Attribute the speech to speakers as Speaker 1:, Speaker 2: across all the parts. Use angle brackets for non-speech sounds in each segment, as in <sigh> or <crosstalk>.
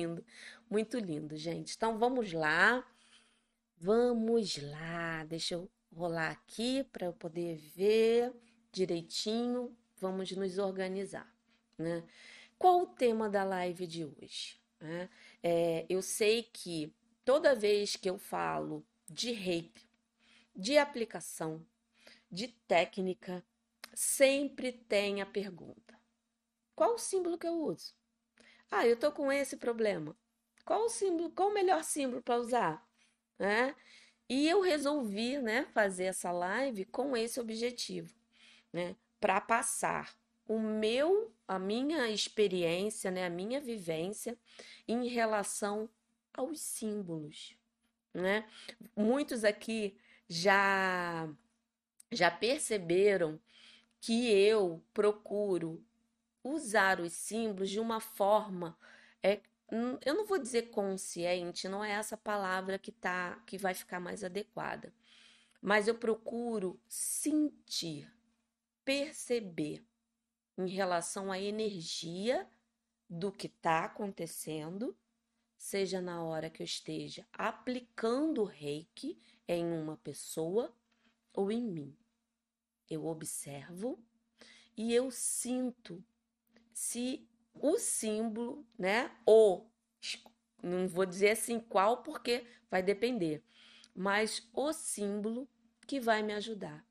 Speaker 1: lindo, muito lindo, gente. Então vamos lá. Vamos lá. Deixa eu rolar aqui para eu poder ver direitinho. Vamos nos organizar, né? Qual o tema da live de hoje? Né? É, eu sei que toda vez que eu falo de reiki, de aplicação, de técnica, sempre tem a pergunta: qual o símbolo que eu uso? Ah, eu tô com esse problema. Qual o símbolo? Qual o melhor símbolo para usar? Né? E eu resolvi, né, fazer essa live com esse objetivo, né, para passar o meu, a minha experiência, né, a minha vivência em relação aos símbolos, né? Muitos aqui já já perceberam que eu procuro usar os símbolos de uma forma é, eu não vou dizer consciente, não é essa palavra que tá que vai ficar mais adequada. Mas eu procuro sentir, perceber em relação à energia do que está acontecendo, seja na hora que eu esteja aplicando o reiki em uma pessoa ou em mim. Eu observo e eu sinto se o símbolo, né, ou não vou dizer assim qual porque vai depender, mas o símbolo que vai me ajudar,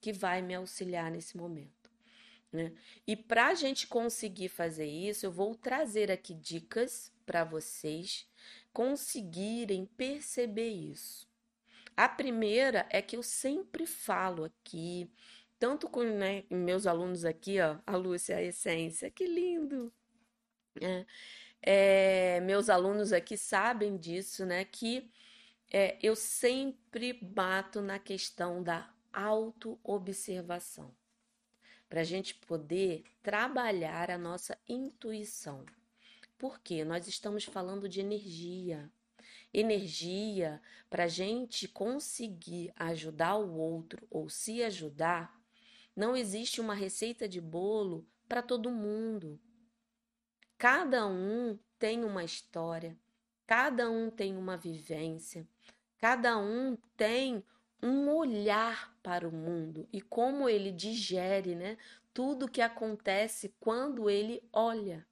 Speaker 1: que vai me auxiliar nesse momento. Né? E para a gente conseguir fazer isso, eu vou trazer aqui dicas para vocês conseguirem perceber isso. A primeira é que eu sempre falo aqui, tanto com né, meus alunos aqui, ó, a Lúcia, a Essência, que lindo! É, é, meus alunos aqui sabem disso, né? Que é, eu sempre bato na questão da autoobservação, para a gente poder trabalhar a nossa intuição. Porque nós estamos falando de energia. Energia para a gente conseguir ajudar o outro ou se ajudar, não existe uma receita de bolo para todo mundo. Cada um tem uma história, cada um tem uma vivência, cada um tem um olhar para o mundo e como ele digere, né, tudo que acontece quando ele olha.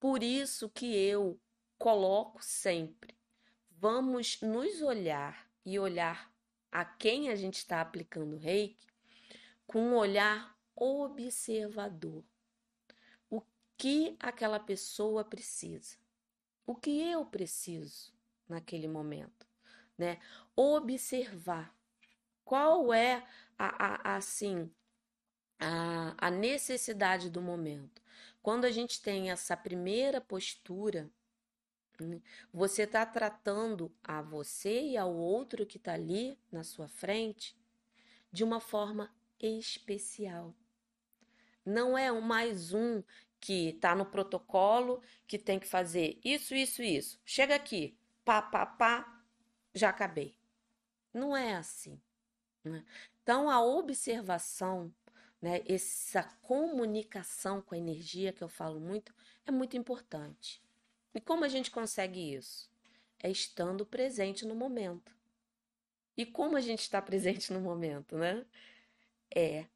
Speaker 1: Por isso que eu coloco sempre, vamos nos olhar e olhar a quem a gente está aplicando reiki com um olhar observador que aquela pessoa precisa, o que eu preciso naquele momento, né? Observar qual é a, a assim a, a necessidade do momento. Quando a gente tem essa primeira postura, né, você está tratando a você e ao outro que está ali na sua frente de uma forma especial. Não é mais um que está no protocolo, que tem que fazer isso, isso, isso. Chega aqui, pá, pá, pá, já acabei. Não é assim. Né? Então, a observação, né, essa comunicação com a energia que eu falo muito, é muito importante. E como a gente consegue isso? É estando presente no momento. E como a gente está presente no momento, né? É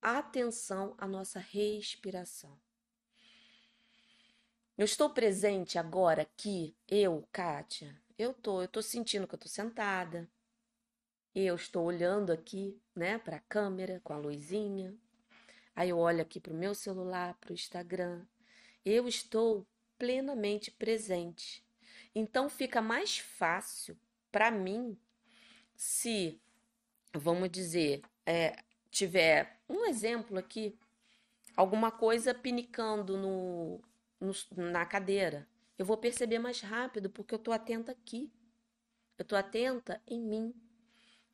Speaker 1: atenção à nossa respiração. Eu estou presente agora aqui, eu, Kátia. Eu tô, eu tô sentindo que eu tô sentada. Eu estou olhando aqui, né, para a câmera com a luzinha. Aí eu olho aqui para o meu celular, para o Instagram. Eu estou plenamente presente. Então fica mais fácil para mim se, vamos dizer, é, tiver um exemplo aqui, alguma coisa pinicando no, no, na cadeira, eu vou perceber mais rápido porque eu estou atenta aqui. Eu estou atenta em mim.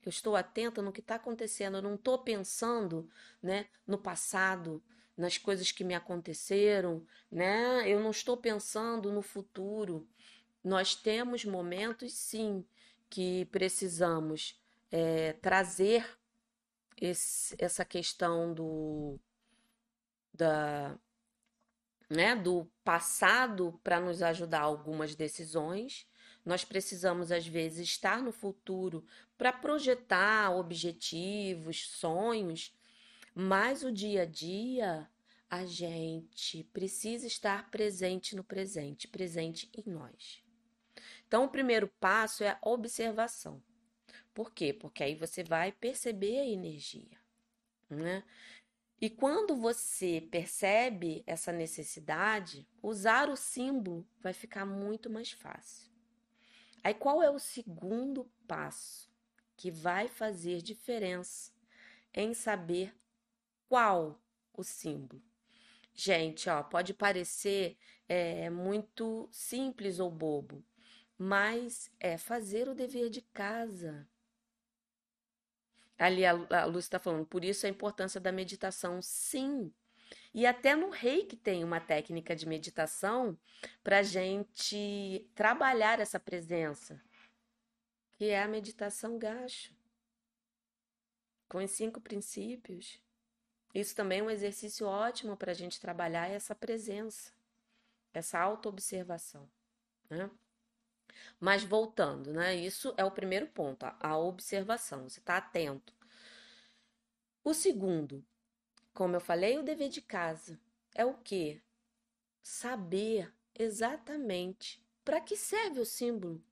Speaker 1: Eu estou atenta no que está acontecendo. Eu não estou pensando né, no passado, nas coisas que me aconteceram. Né? Eu não estou pensando no futuro. Nós temos momentos, sim, que precisamos é, trazer esse, essa questão do da né, do passado para nos ajudar algumas decisões. Nós precisamos, às vezes, estar no futuro para projetar objetivos, sonhos, mas o dia a dia a gente precisa estar presente no presente, presente em nós. Então, o primeiro passo é a observação. Por quê? Porque aí você vai perceber a energia, né? E quando você percebe essa necessidade, usar o símbolo vai ficar muito mais fácil. Aí qual é o segundo passo que vai fazer diferença em saber qual o símbolo? Gente, ó, pode parecer é, muito simples ou bobo, mas é fazer o dever de casa. Ali a, a Lúcia está falando, por isso a importância da meditação, sim. E até no reiki tem uma técnica de meditação para gente trabalhar essa presença, que é a meditação gacho, com os cinco princípios. Isso também é um exercício ótimo para a gente trabalhar essa presença, essa autoobservação. Né? Mas voltando, né? Isso é o primeiro ponto, a observação. Você está atento. O segundo, como eu falei, o dever de casa é o quê? Saber exatamente para que serve o símbolo.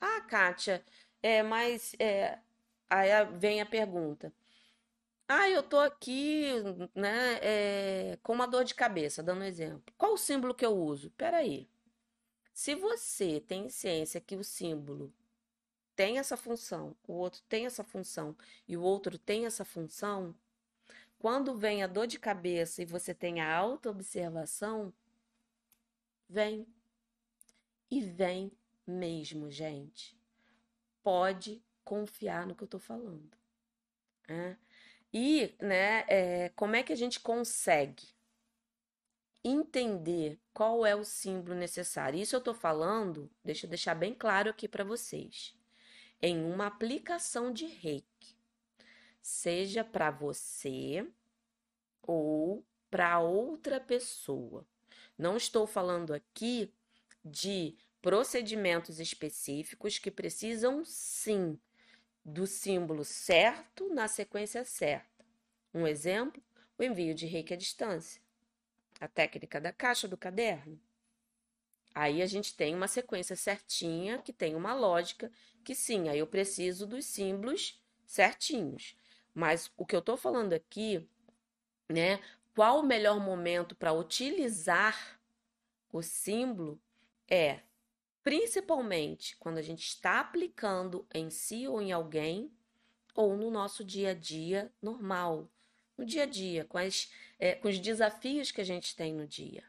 Speaker 1: Ah, Kátia, é, mas é, aí vem a pergunta. Ah, eu tô aqui, né, é, com uma dor de cabeça, dando um exemplo. Qual o símbolo que eu uso? Peraí. Se você tem ciência que o símbolo tem essa função, o outro tem essa função e o outro tem essa função, quando vem a dor de cabeça e você tem a auto-observação, vem. E vem mesmo, gente. Pode confiar no que eu estou falando. Né? E, né, é, como é que a gente consegue entender qual é o símbolo necessário. Isso eu estou falando, deixa eu deixar bem claro aqui para vocês, em uma aplicação de reiki, seja para você ou para outra pessoa. Não estou falando aqui de procedimentos específicos que precisam sim do símbolo certo na sequência certa. Um exemplo, o envio de reiki à distância a técnica da caixa do caderno. Aí a gente tem uma sequência certinha, que tem uma lógica, que sim, aí eu preciso dos símbolos certinhos. Mas o que eu estou falando aqui, né? Qual o melhor momento para utilizar o símbolo é principalmente quando a gente está aplicando em si ou em alguém, ou no nosso dia a dia normal, no dia a dia, com, as, é, com os desafios que a gente tem no dia.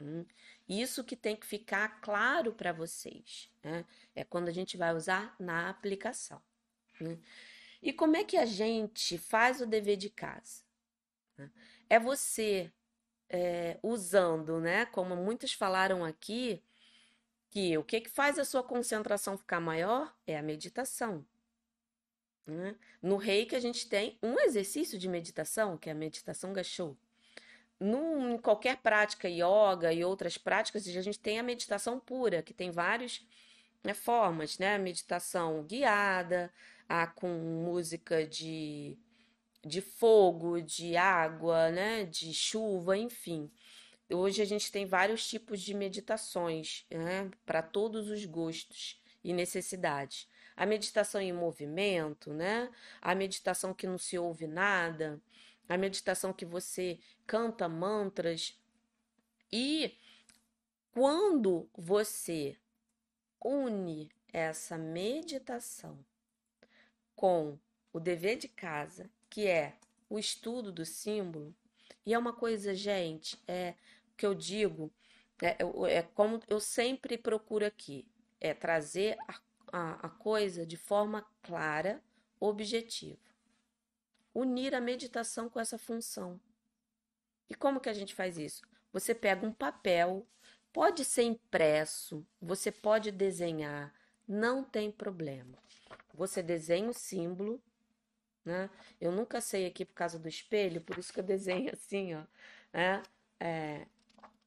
Speaker 1: Hum? Isso que tem que ficar claro para vocês. Né? É quando a gente vai usar na aplicação. Né? E como é que a gente faz o dever de casa? É você é, usando, né? Como muitos falaram aqui, que o que, que faz a sua concentração ficar maior é a meditação. Né? No reiki, a gente tem um exercício de meditação, que é a meditação gachou. em qualquer prática, yoga e outras práticas, a gente tem a meditação pura, que tem várias né, formas, né? A meditação guiada, a com música de, de fogo, de água, né? De chuva, enfim. Hoje a gente tem vários tipos de meditações, né? Para todos os gostos e necessidades a meditação em movimento, né? A meditação que não se ouve nada, a meditação que você canta mantras. E quando você une essa meditação com o dever de casa, que é o estudo do símbolo, e é uma coisa, gente, é que eu digo, é, é como eu sempre procuro aqui, é trazer a a, a coisa de forma clara, objetiva. Unir a meditação com essa função. E como que a gente faz isso? Você pega um papel, pode ser impresso, você pode desenhar, não tem problema. Você desenha o símbolo, né? Eu nunca sei aqui por causa do espelho, por isso que eu desenho assim, ó. Né? É,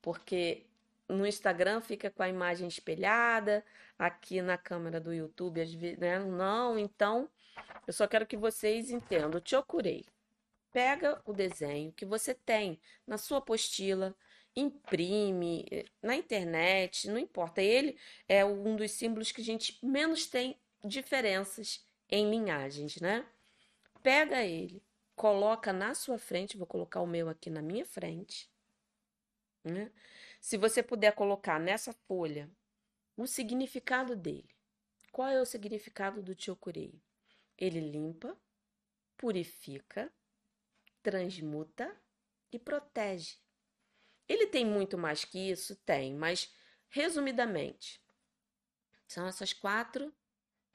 Speaker 1: porque no Instagram fica com a imagem espelhada, aqui na câmera do YouTube, às vezes, né? Não, então eu só quero que vocês entendam. Te Chokurei. Pega o desenho que você tem na sua apostila, imprime eh, na internet, não importa. Ele é um dos símbolos que a gente menos tem diferenças em linhagens, né? Pega ele, coloca na sua frente, vou colocar o meu aqui na minha frente, né? Se você puder colocar nessa folha o significado dele. Qual é o significado do Chokurei? Ele limpa, purifica, transmuta e protege. Ele tem muito mais que isso? Tem, mas resumidamente, são essas quatro,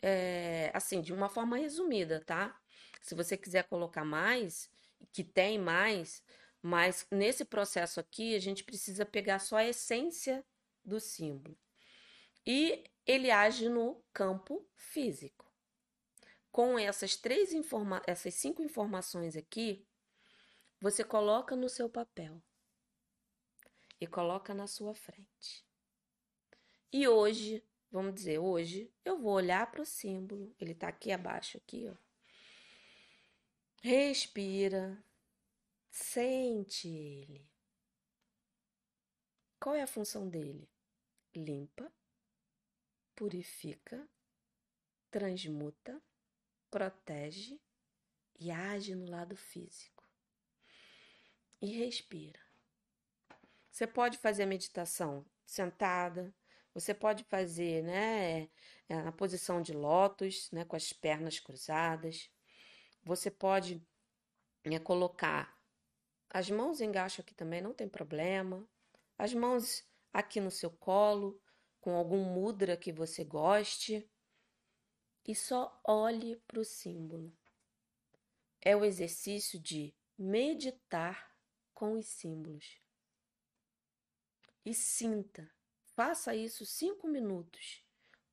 Speaker 1: é, assim, de uma forma resumida, tá? Se você quiser colocar mais, que tem mais, mas nesse processo aqui a gente precisa pegar só a essência do símbolo. E ele age no campo físico. Com essas três informa essas cinco informações aqui, você coloca no seu papel e coloca na sua frente. E hoje, vamos dizer, hoje eu vou olhar para o símbolo, ele está aqui abaixo, aqui, ó. Respira, sente ele. Qual é a função dele? Limpa, purifica, transmuta, protege e age no lado físico. E respira. Você pode fazer a meditação sentada, você pode fazer, né, é, na posição de lótus, né, com as pernas cruzadas. Você pode é, colocar as mãos engaixo aqui também, não tem problema. As mãos aqui no seu colo, com algum mudra que você goste. E só olhe para o símbolo. É o exercício de meditar com os símbolos e sinta. Faça isso cinco minutos,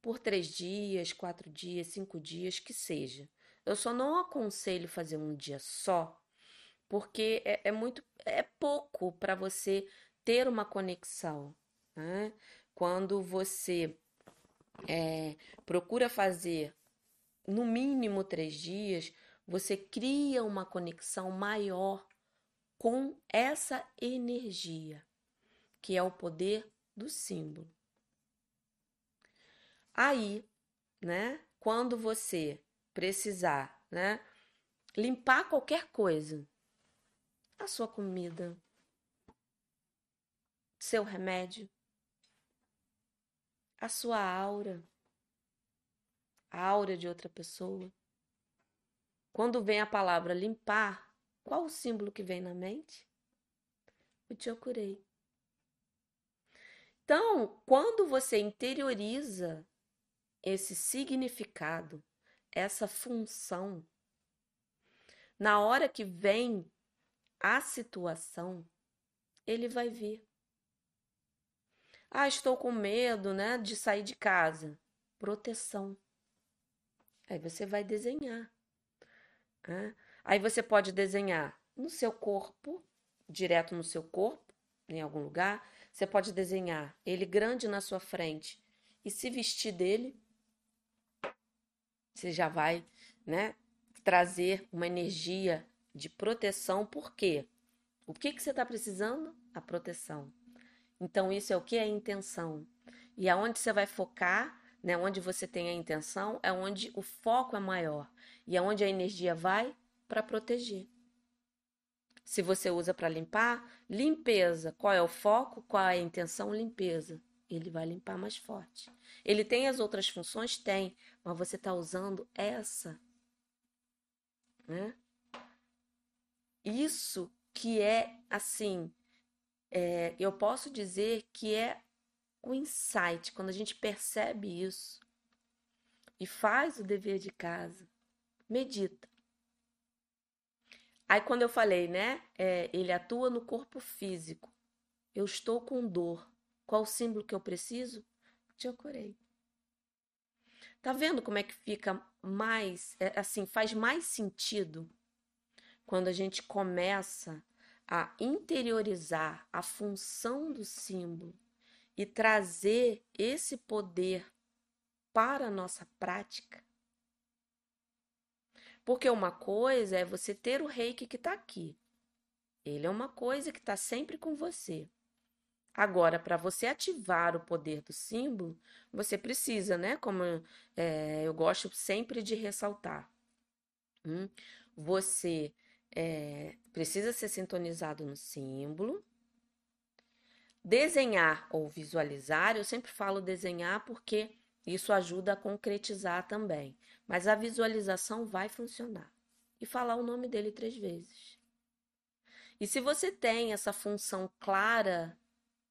Speaker 1: por três dias, quatro dias, cinco dias, que seja. Eu só não aconselho fazer um dia só, porque é, é muito, é pouco para você ter uma conexão. Né? Quando você é, procura fazer no mínimo três dias, você cria uma conexão maior com essa energia que é o poder do símbolo. Aí, né, quando você precisar, né, limpar qualquer coisa, a sua comida, seu remédio, a sua aura, a aura de outra pessoa. Quando vem a palavra limpar, qual o símbolo que vem na mente? O Chokurei. Então, quando você interioriza esse significado, essa função, na hora que vem a situação, ele vai vir. Ah, estou com medo, né, de sair de casa. Proteção. Aí você vai desenhar. Né? Aí você pode desenhar no seu corpo, direto no seu corpo, em algum lugar. Você pode desenhar ele grande na sua frente e se vestir dele. Você já vai, né, trazer uma energia de proteção. Por quê? O que, que você está precisando? A proteção. Então, isso é o que? É a intenção. E aonde você vai focar, né, onde você tem a intenção, é onde o foco é maior. E aonde a energia vai? Para proteger. Se você usa para limpar, limpeza. Qual é o foco? Qual é a intenção? Limpeza. Ele vai limpar mais forte. Ele tem as outras funções? Tem, mas você está usando essa. Né? Isso que é assim, é, eu posso dizer que é o insight, quando a gente percebe isso e faz o dever de casa, medita. Aí, quando eu falei, né? É, ele atua no corpo físico. Eu estou com dor. Qual o símbolo que eu preciso? Te ocorei. Tá vendo como é que fica mais, é, assim, faz mais sentido quando a gente começa a interiorizar a função do símbolo e trazer esse poder para a nossa prática. Porque uma coisa é você ter o reiki que está aqui. Ele é uma coisa que está sempre com você. Agora, para você ativar o poder do símbolo, você precisa, né? Como é, eu gosto sempre de ressaltar, hum, você é, precisa ser sintonizado no símbolo. Desenhar ou visualizar, eu sempre falo desenhar porque isso ajuda a concretizar também. Mas a visualização vai funcionar. E falar o nome dele três vezes. E se você tem essa função clara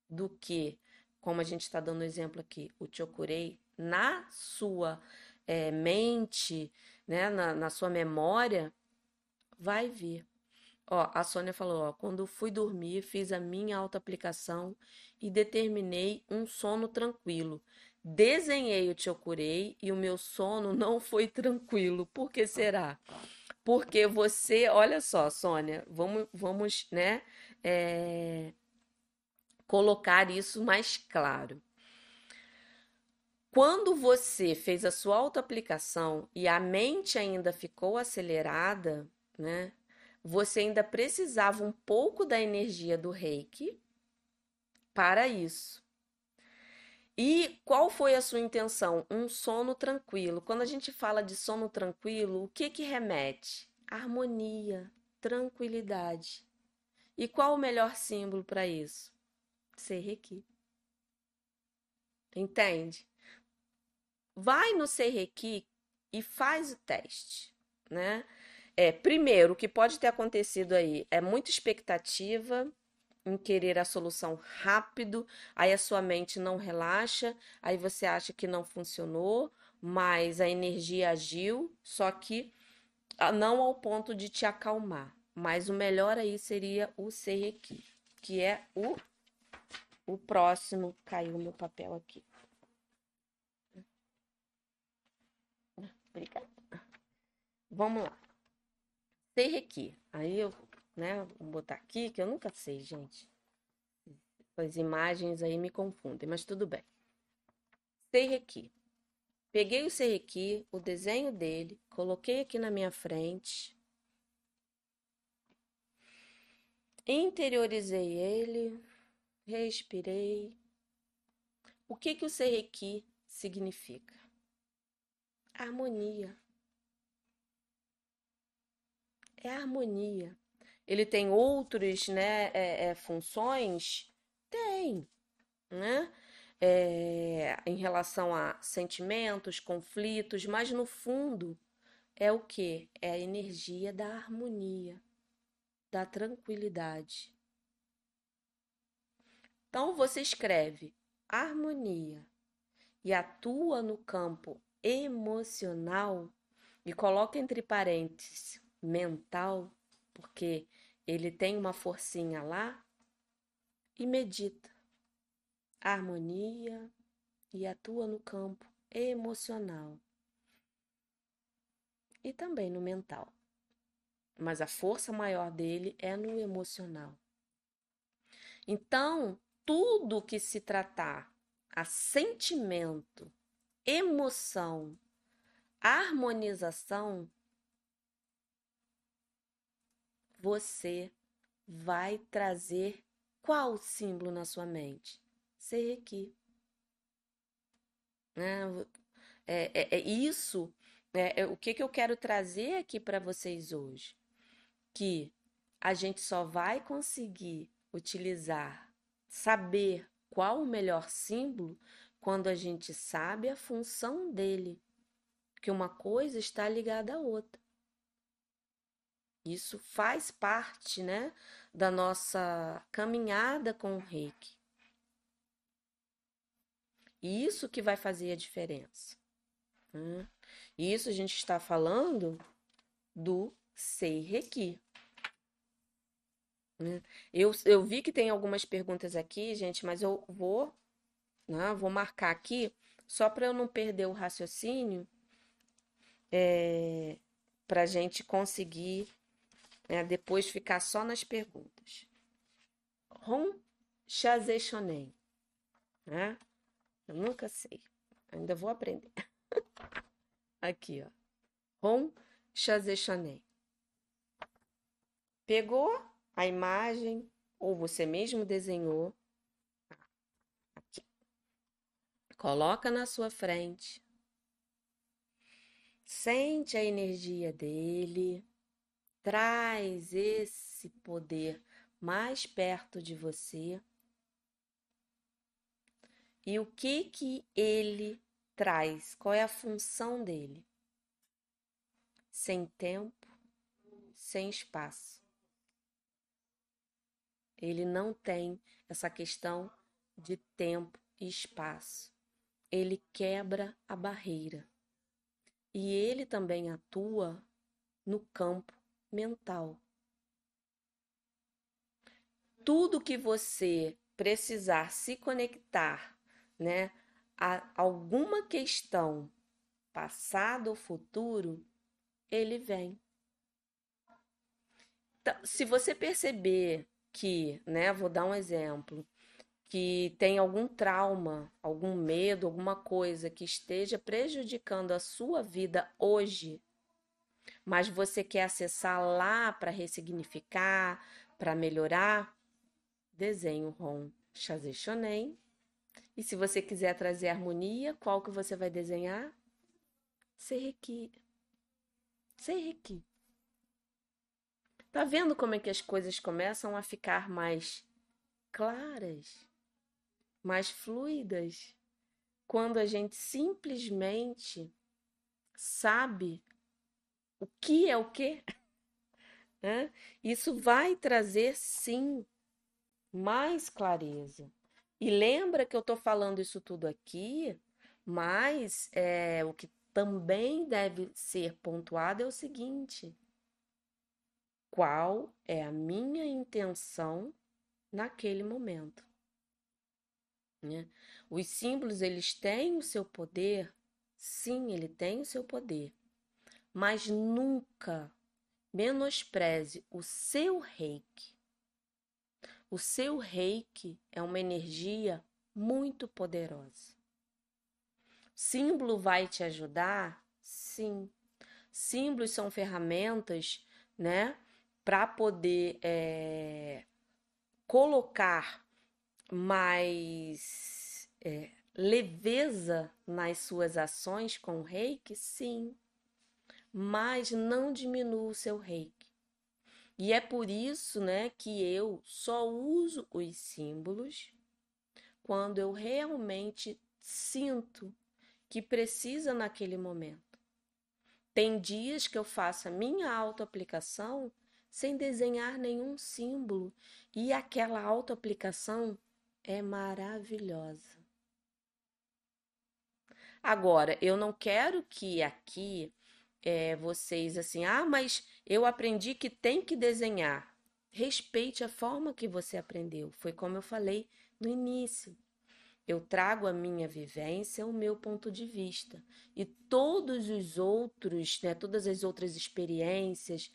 Speaker 1: do que, como a gente está dando exemplo aqui, o Chokurei, na sua é, mente, né, na, na sua memória, vai vir. Ó, a Sônia falou, ó, quando fui dormir, fiz a minha autoaplicação e determinei um sono tranquilo. Desenhei o Chokurei e o meu sono não foi tranquilo. Por que será? Porque você, olha só, Sônia, vamos, vamos, né, é, colocar isso mais claro. Quando você fez a sua autoaplicação e a mente ainda ficou acelerada, né? Você ainda precisava um pouco da energia do reiki para isso. E qual foi a sua intenção? Um sono tranquilo. Quando a gente fala de sono tranquilo, o que que remete? Harmonia, tranquilidade. E qual o melhor símbolo para isso? Serrequi. Entende? Vai no Serrequi e faz o teste, né? É, primeiro, o que pode ter acontecido aí é muita expectativa em querer a solução rápido, aí a sua mente não relaxa, aí você acha que não funcionou, mas a energia agiu, só que ah, não ao ponto de te acalmar. Mas o melhor aí seria o Serrequi, que é o o próximo. Caiu meu papel aqui. Obrigada. Vamos lá. Serrequi. Aí eu, né, vou botar aqui, que eu nunca sei, gente. As imagens aí me confundem, mas tudo bem. Serrequi. Peguei o serrequi, o desenho dele, coloquei aqui na minha frente. Interiorizei ele, respirei. O que que o serrequi significa? Harmonia é harmonia. Ele tem outros, né, é, é, funções? Tem, né? É, em relação a sentimentos, conflitos, mas no fundo é o que? É a energia da harmonia, da tranquilidade. Então você escreve harmonia e atua no campo emocional e coloca entre parênteses mental, porque ele tem uma forcinha lá, e medita. Harmonia e atua no campo emocional e também no mental. Mas a força maior dele é no emocional. Então, tudo que se tratar a sentimento, emoção, harmonização, você vai trazer qual símbolo na sua mente? Serrequi. Né? É, é, é isso. É, é, o que, que eu quero trazer aqui para vocês hoje? Que a gente só vai conseguir utilizar, saber qual o melhor símbolo quando a gente sabe a função dele. Que uma coisa está ligada à outra. Isso faz parte, né, da nossa caminhada com o reiki. E isso que vai fazer a diferença. Né? Isso a gente está falando do Sei Reiki. Né? Eu, eu vi que tem algumas perguntas aqui, gente, mas eu vou, né, vou marcar aqui só para eu não perder o raciocínio, é, para a gente conseguir né, depois ficar só nas perguntas. Ron Chazé-Chonem. Né? Eu nunca sei. Ainda vou aprender. <laughs> Aqui, ó. Ron Chazé-Chonem. Pegou a imagem, ou você mesmo desenhou. Aqui. Coloca na sua frente. Sente a energia dele. Traz esse poder mais perto de você. E o que que ele traz? Qual é a função dele? Sem tempo, sem espaço. Ele não tem essa questão de tempo e espaço. Ele quebra a barreira. E ele também atua no campo mental. Tudo que você precisar se conectar, né, a alguma questão passado ou futuro, ele vem. Então, se você perceber que, né, vou dar um exemplo, que tem algum trauma, algum medo, alguma coisa que esteja prejudicando a sua vida hoje, mas você quer acessar lá para ressignificar, para melhorar, desenho Ron Chazé Shonen. E se você quiser trazer harmonia, qual que você vai desenhar? Seireki. Seireki. Tá vendo como é que as coisas começam a ficar mais claras, mais fluidas, quando a gente simplesmente sabe o que é o que? Né? Isso vai trazer sim mais clareza. E lembra que eu estou falando isso tudo aqui, mas é, o que também deve ser pontuado é o seguinte: qual é a minha intenção naquele momento. Né? Os símbolos eles têm o seu poder, sim, ele tem o seu poder, mas nunca menospreze o seu reiki. O seu reiki é uma energia muito poderosa. Símbolo vai te ajudar? Sim. Símbolos são ferramentas, né, para poder é, colocar mais é, leveza nas suas ações com o reiki, sim, mas não diminua o seu reiki. E é por isso né, que eu só uso os símbolos quando eu realmente sinto que precisa naquele momento. Tem dias que eu faço a minha autoaplicação sem desenhar nenhum símbolo, e aquela autoaplicação é maravilhosa. Agora, eu não quero que aqui é, vocês assim, ah, mas eu aprendi que tem que desenhar. Respeite a forma que você aprendeu. Foi como eu falei no início. Eu trago a minha vivência, o meu ponto de vista. E todos os outros, né, todas as outras experiências,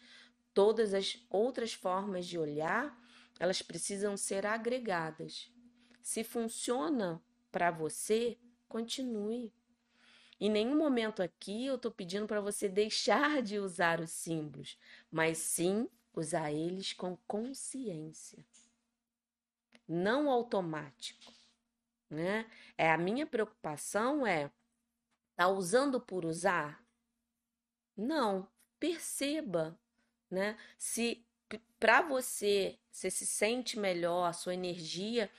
Speaker 1: Todas as outras formas de olhar, elas precisam ser agregadas. Se funciona para você, continue. Em nenhum momento aqui eu estou pedindo para você deixar de usar os símbolos, mas sim usar eles com consciência, não automático. Né? É a minha preocupação é tá usando por usar? Não, perceba né? Se para você você se sente melhor, a sua energia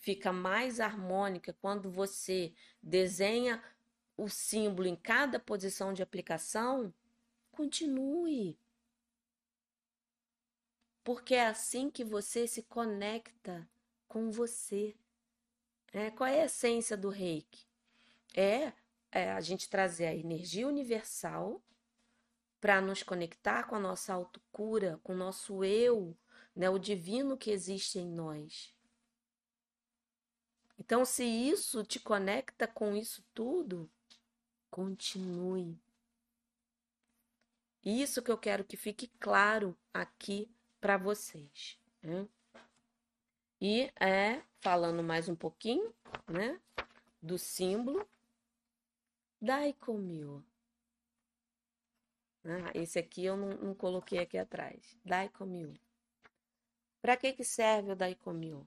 Speaker 1: fica mais harmônica quando você desenha o símbolo em cada posição de aplicação, continue. Porque é assim que você se conecta com você. É, qual é a essência do reiki? É, é a gente trazer a energia universal para nos conectar com a nossa autocura, com o nosso eu, né, o divino que existe em nós. Então, se isso te conecta com isso tudo, continue. Isso que eu quero que fique claro aqui para vocês. Né? E é falando mais um pouquinho, né, do símbolo Daikomyo. Ah, esse aqui eu não, não coloquei aqui atrás. Daikomyo. Para que, que serve o Daikomyo?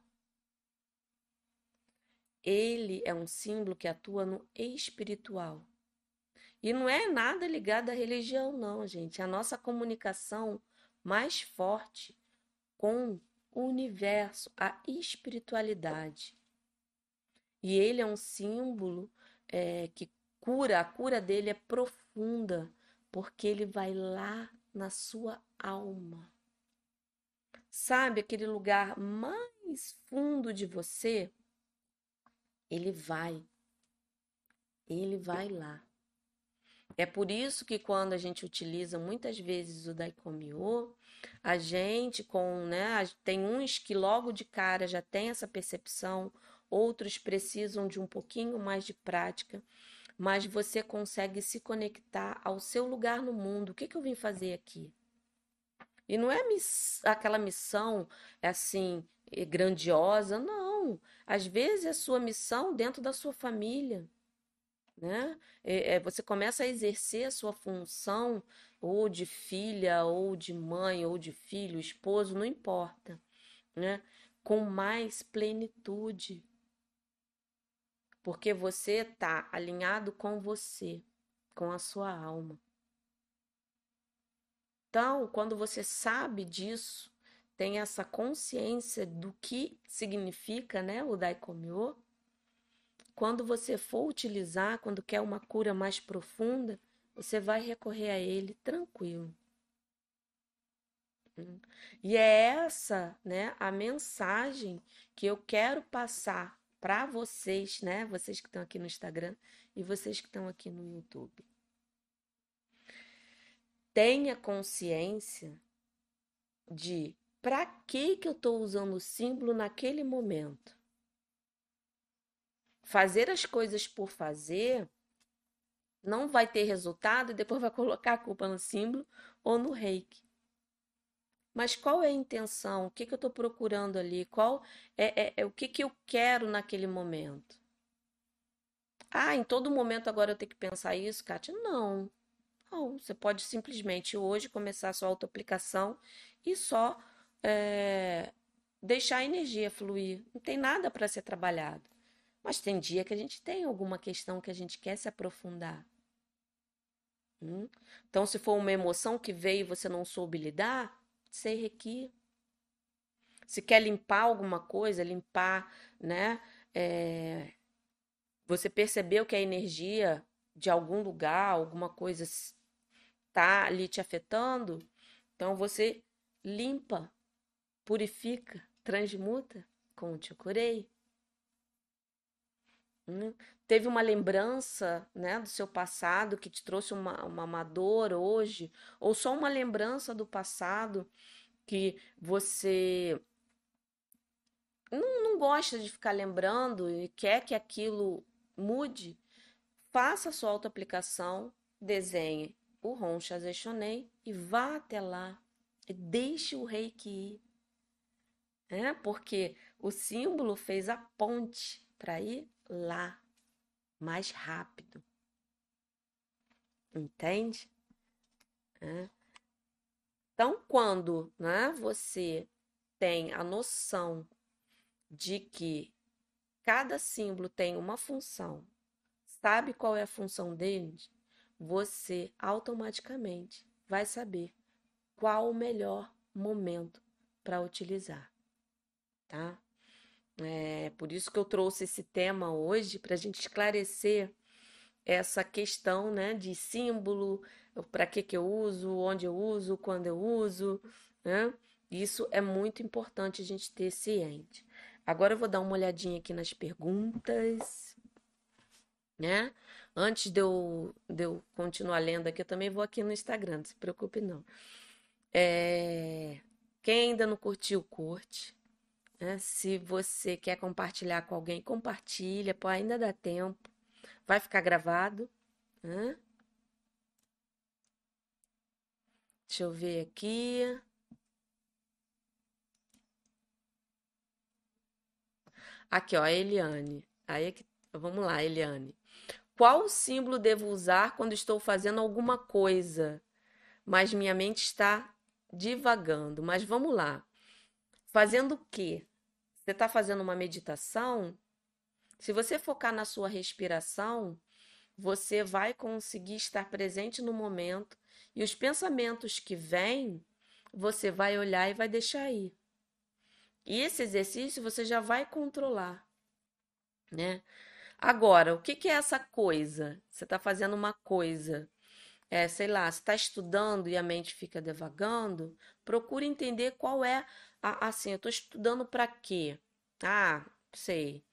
Speaker 1: Ele é um símbolo que atua no espiritual. E não é nada ligado à religião, não, gente. A nossa comunicação mais forte com o universo, a espiritualidade. E ele é um símbolo é, que cura, a cura dele é profunda, porque ele vai lá na sua alma. Sabe aquele lugar mais fundo de você? Ele vai. Ele vai lá. É por isso que quando a gente utiliza muitas vezes o Daikomyo, a gente com, né, tem uns que logo de cara já tem essa percepção, outros precisam de um pouquinho mais de prática, mas você consegue se conectar ao seu lugar no mundo. O que, que eu vim fazer aqui? E não é miss aquela missão assim grandiosa, não. Às vezes é sua missão dentro da sua família né? É, é, você começa a exercer a sua função ou de filha, ou de mãe, ou de filho, esposo, não importa, né? Com mais plenitude. Porque você está alinhado com você, com a sua alma. Então, quando você sabe disso, tem essa consciência do que significa, né, o Daikomyo, quando você for utilizar, quando quer uma cura mais profunda, você vai recorrer a ele tranquilo. Hum. E é essa, né, a mensagem que eu quero passar para vocês, né, vocês que estão aqui no Instagram e vocês que estão aqui no YouTube. Tenha consciência de para que que eu estou usando o símbolo naquele momento fazer as coisas por fazer não vai ter resultado e depois vai <laughs> colocar a culpa no símbolo ou no reiki. Mas qual é a intenção? O que, que eu estou procurando ali? Qual é, é, é, o que, que eu quero naquele momento? Ah, em todo momento agora eu tenho que pensar isso, Kátia? Não. Não, você pode simplesmente hoje começar a sua autoaplicação e só é, deixar a energia fluir. Não tem nada para ser trabalhado. Mas tem dia que a gente tem alguma questão que a gente quer se aprofundar. Hum? Então, se for uma emoção que veio e você não soube lidar, sei requi. Se quer limpar alguma coisa, limpar, né? É... Você percebeu que a energia de algum lugar, alguma coisa está ali te afetando, então você limpa, purifica, transmuta, como te curei. Hum, teve uma lembrança, né, do seu passado que te trouxe uma, uma dor hoje, ou só uma lembrança do passado que você não, não gosta de ficar lembrando e quer que aquilo mude, faça a sua autoaplicação, desenhe o Ron Shonen e vá até lá e deixe o reiki ir. É, porque o símbolo fez a ponte para ir lá mais rápido. Entende? É. Então, quando né, você tem a noção de que cada símbolo tem uma função, sabe qual é a função deles, você automaticamente vai saber qual o melhor momento para utilizar, tá? É por isso que eu trouxe esse tema hoje, para a gente esclarecer essa questão né, de símbolo, para que, que eu uso, onde eu uso, quando eu uso. Né? Isso é muito importante a gente ter ciente. Agora eu vou dar uma olhadinha aqui nas perguntas. Né? Antes de eu, de eu continuar lendo aqui, eu também vou aqui no Instagram, não se preocupe não. É... Quem ainda não curtiu, curte. Né? Se você quer compartilhar com alguém, compartilha, pô, ainda dá tempo. Vai ficar gravado. Né? Deixa eu ver aqui. Aqui, ó, a Eliane. Aí é. Vamos lá, Eliane. Qual símbolo devo usar quando estou fazendo alguma coisa, mas minha mente está divagando? Mas vamos lá. Fazendo o quê? Você está fazendo uma meditação? Se você focar na sua respiração, você vai conseguir estar presente no momento e os pensamentos que vêm, você vai olhar e vai deixar ir. E esse exercício você já vai controlar, né? Agora, o que, que é essa coisa? Você está fazendo uma coisa, é, sei lá, está estudando e a mente fica devagando, procure entender qual é a, assim, eu estou estudando para quê? Ah, sei.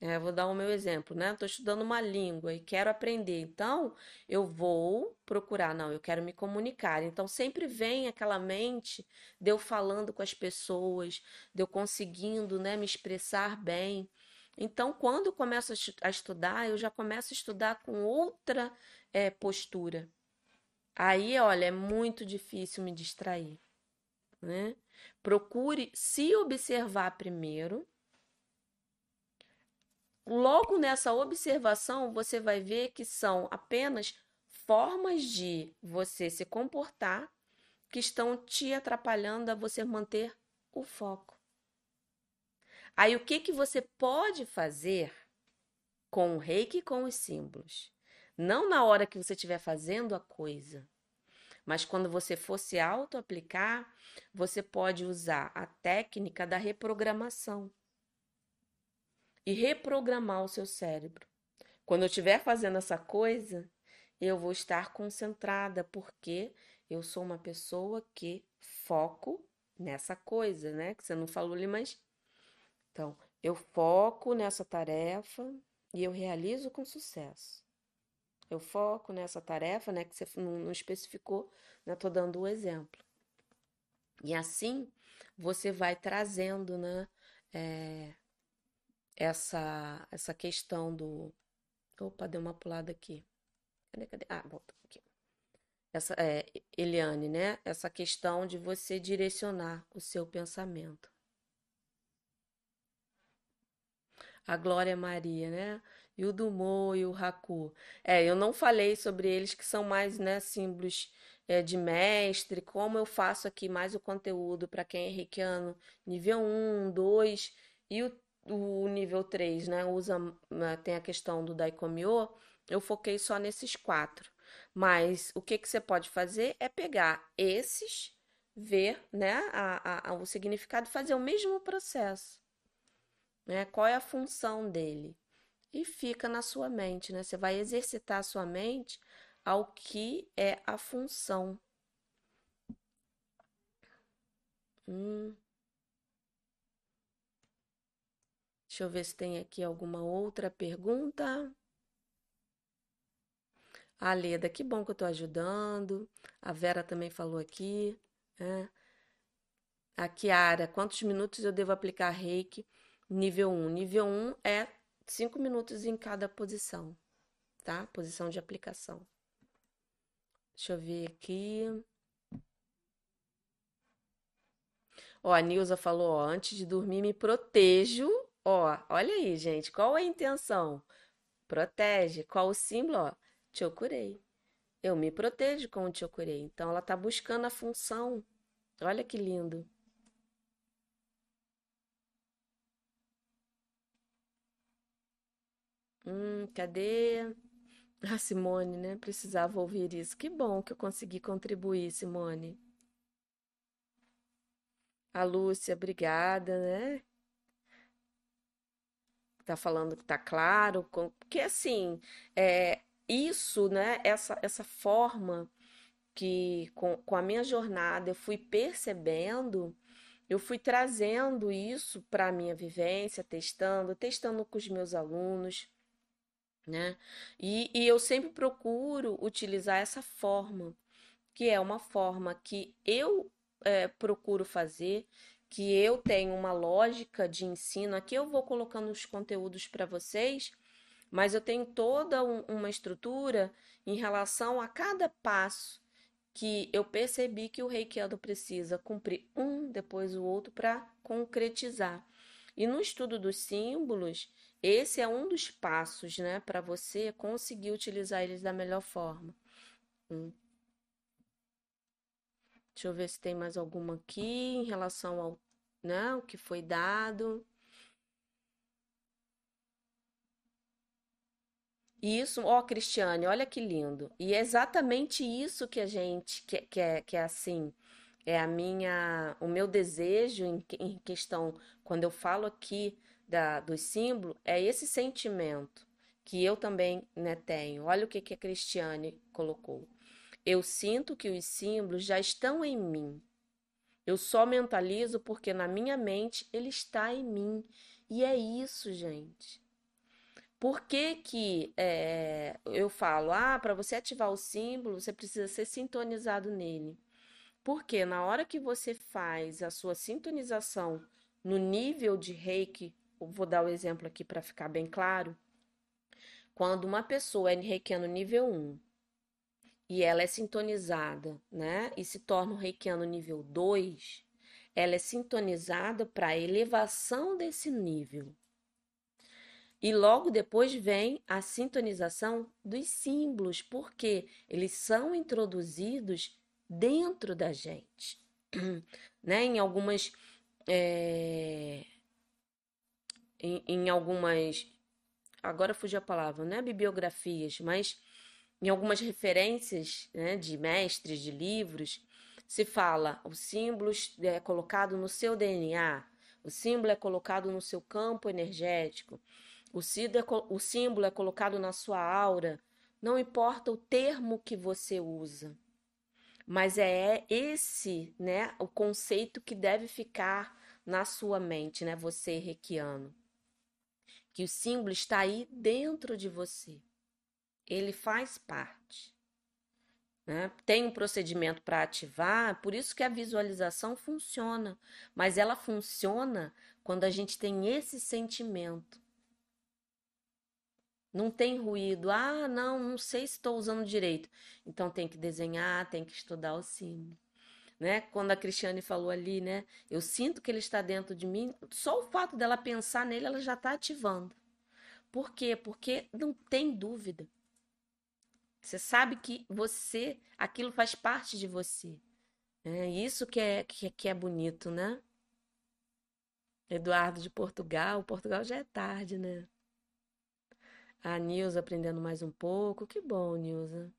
Speaker 1: É, vou dar o meu exemplo, né? Estou estudando uma língua e quero aprender, então eu vou procurar, não, eu quero me comunicar. Então sempre vem aquela mente de eu falando com as pessoas, de eu conseguindo, né, me expressar bem. Então, quando eu começo a estudar, eu já começo a estudar com outra é, postura. Aí, olha, é muito difícil me distrair. Né? Procure se observar primeiro. Logo nessa observação, você vai ver que são apenas formas de você se comportar que estão te atrapalhando a você manter o foco. Aí o que que você pode fazer com o reiki e com os símbolos? Não na hora que você estiver fazendo a coisa, mas quando você for se auto-aplicar, você pode usar a técnica da reprogramação e reprogramar o seu cérebro. Quando eu estiver fazendo essa coisa, eu vou estar concentrada, porque eu sou uma pessoa que foco nessa coisa, né? Que você não falou ali, mas então, eu foco nessa tarefa e eu realizo com sucesso. Eu foco nessa tarefa, né, que você não, não especificou, né, tô dando o um exemplo. E assim, você vai trazendo, né, é, essa, essa questão do... Opa, deu uma pulada aqui. Cadê, cadê? Ah, volta aqui. Essa, é, Eliane, né, essa questão de você direcionar o seu pensamento. a Glória Maria, né? E o Dumont e o Haku. É, eu não falei sobre eles que são mais, né, símbolos é, de mestre, como eu faço aqui mais o conteúdo para quem é reikiano, nível 1, 2 e o, o nível 3, né? Usa, né, tem a questão do Daikomyo, eu foquei só nesses quatro. Mas o que, que você pode fazer é pegar esses, ver né, a, a, o significado fazer o mesmo processo né? Qual é a função dele? E fica na sua mente, né? Você vai exercitar a sua mente ao que é a função. Hum. Deixa eu ver se tem aqui alguma outra pergunta. A Leda, que bom que eu estou ajudando. A Vera também falou aqui. Né? A Kiara, quantos minutos eu devo aplicar reiki? Nível 1. Nível 1 é 5 minutos em cada posição, tá? Posição de aplicação. Deixa eu ver aqui. Ó, a Nilza falou, ó, antes de dormir me protejo. Ó, olha aí, gente, qual é a intenção? Protege. Qual o símbolo? Ó, te curei. Eu me protejo com o te curei. Então, ela tá buscando a função. Olha que lindo. Hum, cadê? A Simone, né? Precisava ouvir isso. Que bom que eu consegui contribuir, Simone. A Lúcia, obrigada, né? Tá falando que tá claro, porque assim, é, isso, né? Essa, essa forma que com, com a minha jornada eu fui percebendo, eu fui trazendo isso para a minha vivência, testando, testando com os meus alunos né? E, e eu sempre procuro utilizar essa forma, que é uma forma que eu é, procuro fazer, que eu tenho uma lógica de ensino. Aqui eu vou colocando os conteúdos para vocês, mas eu tenho toda um, uma estrutura em relação a cada passo que eu percebi que o reikiano precisa cumprir um, depois o outro para concretizar. E no estudo dos símbolos, esse é um dos passos, né, para você conseguir utilizar eles da melhor forma. Hum. Deixa eu ver se tem mais alguma aqui em relação ao, né, o que foi dado. Isso, ó, Cristiane, olha que lindo. E é exatamente isso que a gente que, que é, que é assim, é a minha, o meu desejo em, em questão, quando eu falo aqui da, do símbolo, é esse sentimento que eu também né, tenho. Olha o que, que a Cristiane colocou. Eu sinto que os símbolos já estão em mim. Eu só mentalizo porque na minha mente ele está em mim. E é isso, gente. Por que, que é, eu falo, ah, para você ativar o símbolo, você precisa ser sintonizado nele? Porque na hora que você faz a sua sintonização no nível de reiki, vou dar o um exemplo aqui para ficar bem claro. Quando uma pessoa é reikiano nível 1 e ela é sintonizada, né, e se torna um reikiano nível 2, ela é sintonizada para a elevação desse nível. E logo depois vem a sintonização dos símbolos, porque eles são introduzidos dentro da gente. <clears throat> né? Em algumas. É... Em, em, algumas. Agora fugiu a palavra, não é bibliografias, mas em algumas referências né, de mestres, de livros, se fala o símbolo é colocado no seu DNA, o símbolo é colocado no seu campo energético, o, é, o símbolo é colocado na sua aura, não importa o termo que você usa, mas é esse, né, o conceito que deve ficar na sua mente, né, você requiano. Que o símbolo está aí dentro de você. Ele faz parte. Né? Tem um procedimento para ativar, por isso que a visualização funciona, mas ela funciona quando a gente tem esse sentimento não tem ruído. Ah, não, não sei se estou usando direito. Então tem que desenhar, tem que estudar o símbolo. Né? Quando a Cristiane falou ali, né? Eu sinto que ele está dentro de mim. Só o fato dela pensar nele, ela já está ativando. Por quê? Porque não tem dúvida. Você sabe que você, aquilo faz parte de você. É isso que é, que, que é bonito, né? Eduardo de Portugal. Portugal já é tarde, né? A Nilza aprendendo mais um pouco. Que bom, Nilza.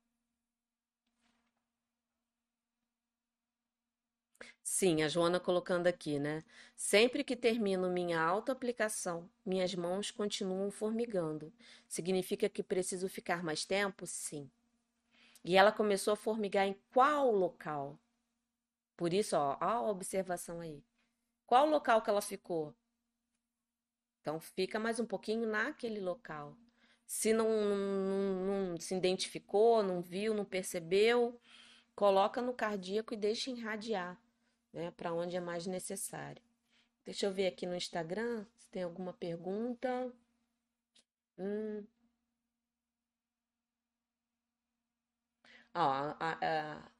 Speaker 1: Sim, a Joana colocando aqui, né? Sempre que termino minha autoaplicação, minhas mãos continuam formigando. Significa que preciso ficar mais tempo? Sim. E ela começou a formigar em qual local? Por isso, ó, a observação aí. Qual local que ela ficou? Então, fica mais um pouquinho naquele local. Se não, não, não se identificou, não viu, não percebeu, coloca no cardíaco e deixa irradiar, né, para onde é mais necessário. Deixa eu ver aqui no Instagram se tem alguma pergunta. Hum. A, a,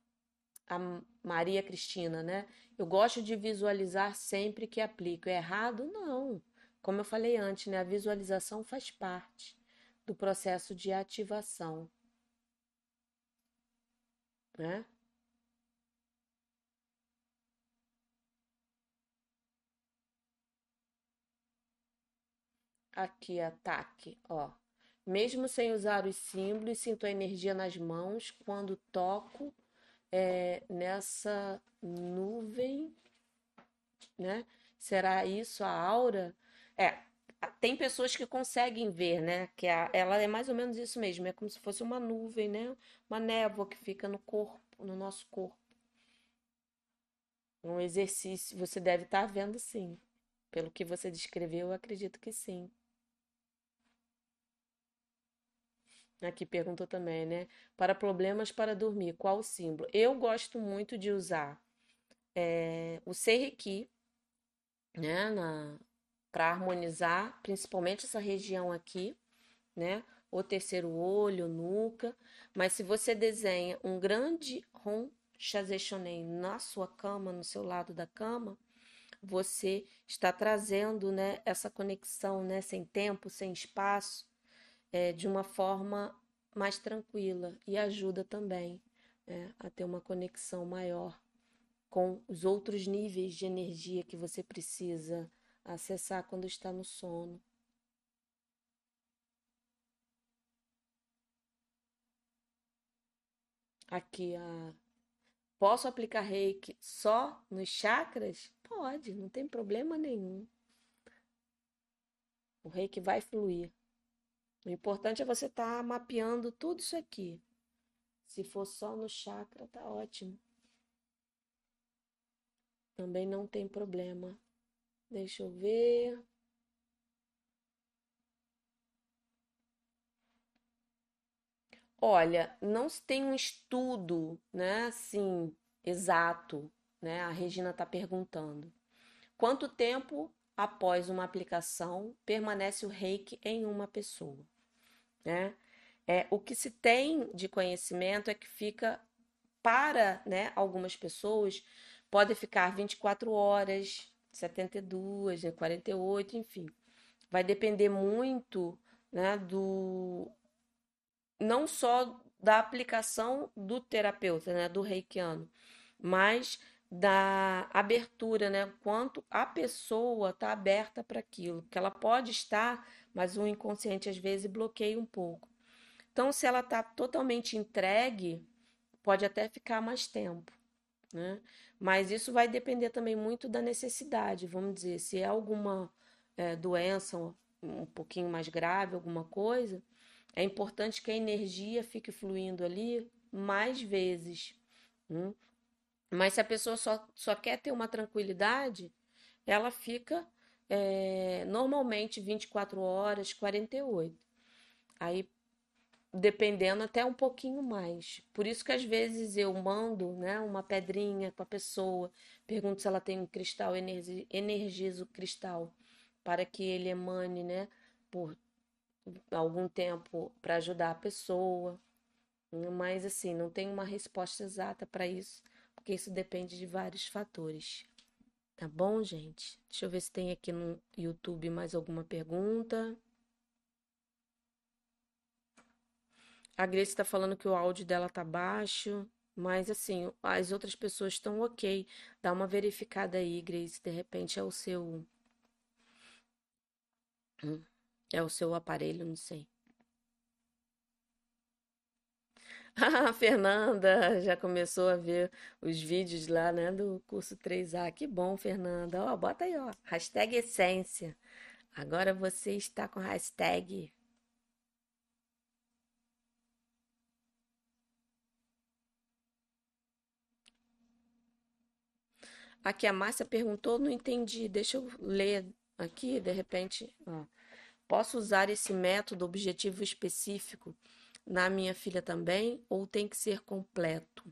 Speaker 1: a Maria Cristina, né? Eu gosto de visualizar sempre que aplico. É errado? Não. Como eu falei antes, né? A visualização faz parte do processo de ativação. Né? Aqui, ataque, ó. Mesmo sem usar os símbolos, sinto a energia nas mãos quando toco é, nessa nuvem, né? Será isso a aura? É, tem pessoas que conseguem ver, né? Que a, ela é mais ou menos isso mesmo, é como se fosse uma nuvem, né? Uma névoa que fica no corpo, no nosso corpo. Um exercício, você deve estar vendo sim. Pelo que você descreveu, eu acredito que sim. Aqui perguntou também, né? Para problemas para dormir, qual o símbolo? Eu gosto muito de usar é, o Seireki, né? Para harmonizar, principalmente essa região aqui, né? O terceiro olho, nuca. Mas se você desenha um grande Ron Chazeshonen na sua cama, no seu lado da cama, você está trazendo, né, essa conexão, né, sem tempo, sem espaço, é, de uma forma mais tranquila e ajuda também é, a ter uma conexão maior com os outros níveis de energia que você precisa acessar quando está no sono. Aqui a Posso aplicar reiki só nos chakras? Pode, não tem problema nenhum. O reiki vai fluir. O importante é você estar tá mapeando tudo isso aqui. Se for só no chakra, tá ótimo. Também não tem problema. Deixa eu ver. Olha, não se tem um estudo, né, assim, exato, né? A Regina está perguntando. Quanto tempo após uma aplicação permanece o reiki em uma pessoa, né? É, o que se tem de conhecimento é que fica para, né, algumas pessoas pode ficar 24 horas, 72, 48, enfim. Vai depender muito, né, do não só da aplicação do terapeuta, né, do reikiano, mas da abertura, né, quanto a pessoa está aberta para aquilo, porque ela pode estar, mas o inconsciente às vezes bloqueia um pouco. Então, se ela está totalmente entregue, pode até ficar mais tempo, né? Mas isso vai depender também muito da necessidade, vamos dizer, se é alguma é, doença um pouquinho mais grave, alguma coisa, é importante que a energia fique fluindo ali mais vezes. Hum? Mas se a pessoa só, só quer ter uma tranquilidade, ela fica é, normalmente 24 horas, 48. Aí, dependendo até um pouquinho mais. Por isso que às vezes eu mando né, uma pedrinha para a pessoa, pergunto se ela tem um cristal, energizo o cristal para que ele emane né, por algum tempo para ajudar a pessoa. Mas assim, não tem uma resposta exata para isso, porque isso depende de vários fatores. Tá bom, gente? Deixa eu ver se tem aqui no YouTube mais alguma pergunta. A Grace está falando que o áudio dela tá baixo, mas assim, as outras pessoas estão ok. Dá uma verificada aí, Grace. De repente é o seu. Hum. É o seu aparelho, não sei. Ah, <laughs> a Fernanda já começou a ver os vídeos lá, né, do curso 3A. Que bom, Fernanda. Ó, bota aí, ó, hashtag essência. Agora você está com hashtag. Aqui a Márcia perguntou, não entendi. Deixa eu ler aqui, de repente. Ó. Posso usar esse método objetivo específico na minha filha também ou tem que ser completo?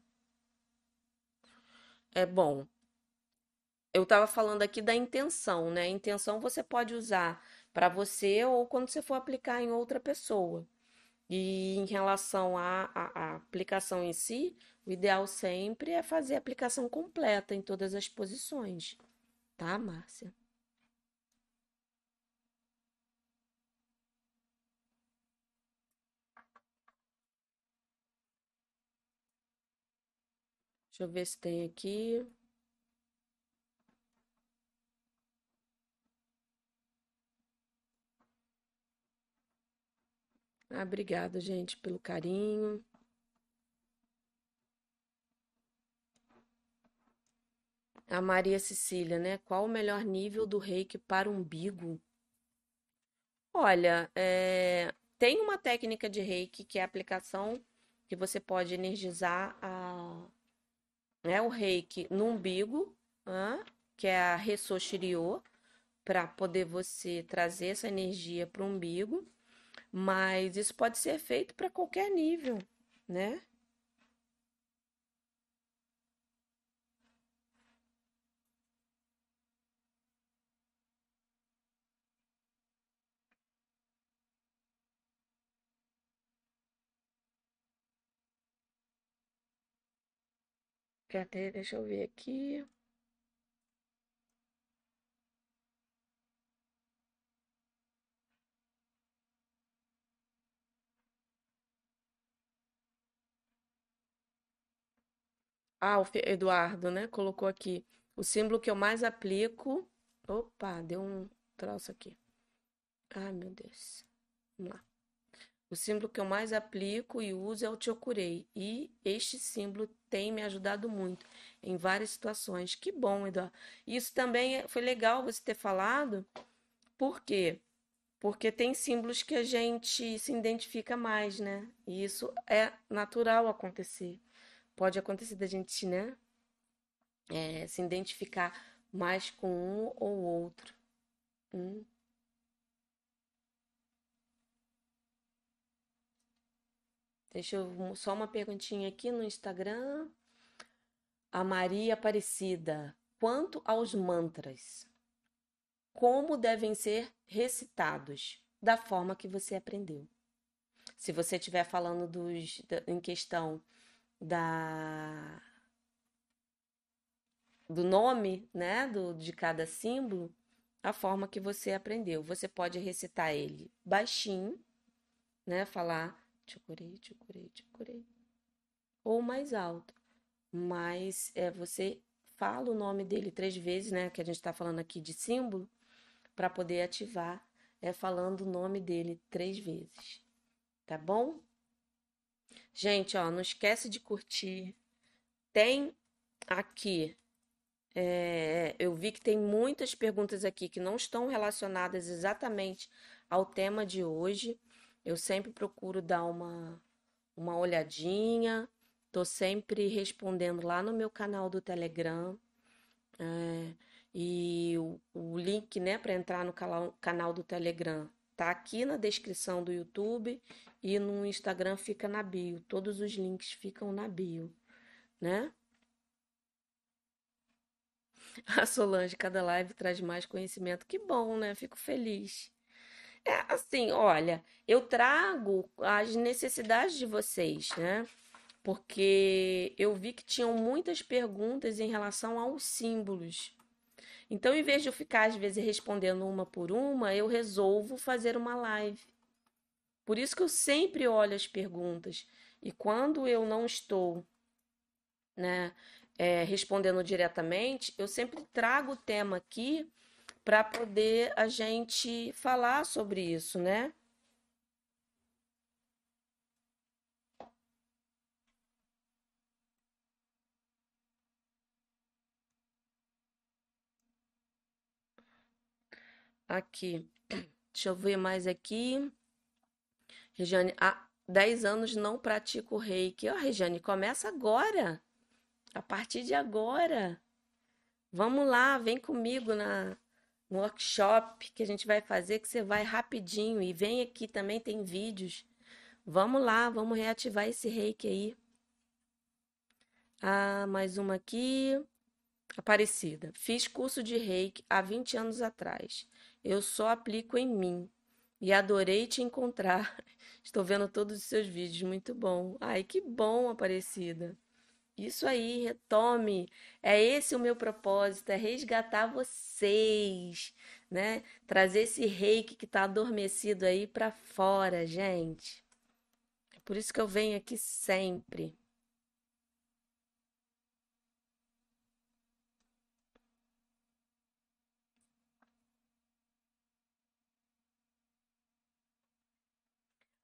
Speaker 1: É bom. Eu estava falando aqui da intenção, né? A intenção você pode usar para você ou quando você for aplicar em outra pessoa. E em relação à, aplicação em si, o ideal sempre é fazer a aplicação completa em todas as posições. Tá, Márcia? Deixa eu ver se tem aqui. Ah, obrigada, gente, pelo carinho. A Maria Cecília, né? Qual o melhor nível do reiki para umbigo? Olha, é... tem uma técnica de reiki que é a aplicação que você pode energizar a né, o reiki no umbigo, que é a Ressoshiryo, para poder você trazer essa energia para o umbigo, mas isso pode ser feito para qualquer nível, né? Cadê? Deixa eu ver aqui. Ah, o Eduardo, né? Colocou aqui. O símbolo que eu mais aplico. Opa, deu um troço aqui. Ai, meu Deus. Vamos lá. O símbolo que eu mais aplico e uso é o Chokurei. E este símbolo tem me ajudado muito em várias situações. Que bom, Eduardo. Isso também é, foi legal você ter falado. Por quê? Porque tem símbolos que a gente se identifica mais, né? E isso é natural acontecer pode acontecer da gente, né? É, se identificar mais com um ou outro. Hum. Deixa eu só uma perguntinha aqui no Instagram. A Maria Aparecida. Quanto aos mantras, como devem ser recitados? Da forma que você aprendeu. Se você estiver falando dos, em questão da do nome, né, do, de cada símbolo, a forma que você aprendeu. Você pode recitar ele baixinho, né, falar tchucurei, tchucurei, tchucurei, ou mais alto. Mas é, você fala o nome dele três vezes, né, que a gente está falando aqui de símbolo, para poder ativar, é falando o nome dele três vezes, tá bom? Gente, ó, não esquece de curtir. Tem aqui, é, eu vi que tem muitas perguntas aqui que não estão relacionadas exatamente ao tema de hoje. Eu sempre procuro dar uma, uma olhadinha. Tô sempre respondendo lá no meu canal do Telegram. É, e o, o, link, né, para entrar no canal, canal do Telegram tá aqui na descrição do YouTube e no Instagram fica na bio. Todos os links ficam na bio, né? <laughs> A Solange, cada live traz mais conhecimento. Que bom, né? Fico feliz. É assim, olha, eu trago as necessidades de vocês, né? Porque eu vi que tinham muitas perguntas em relação aos símbolos. Então, em vez de eu ficar, às vezes, respondendo uma por uma, eu resolvo fazer uma live. Por isso que eu sempre olho as perguntas. E quando eu não estou né, é, respondendo diretamente, eu sempre trago o tema aqui para poder a gente falar sobre isso, né? Aqui. Deixa eu ver mais aqui. Regiane, há 10 anos não pratico reiki. Ó, Regiane, começa agora. A partir de agora. Vamos lá, vem comigo na, no workshop que a gente vai fazer, que você vai rapidinho. E vem aqui também, tem vídeos. Vamos lá, vamos reativar esse reiki aí. Ah, mais uma aqui. Aparecida. Fiz curso de reiki há 20 anos atrás. Eu só aplico em mim. E adorei te encontrar. <laughs> Estou vendo todos os seus vídeos, muito bom. Ai, que bom, Aparecida. Isso aí, retome. É esse o meu propósito, é resgatar vocês, né? Trazer esse reiki que está adormecido aí para fora, gente. É por isso que eu venho aqui sempre.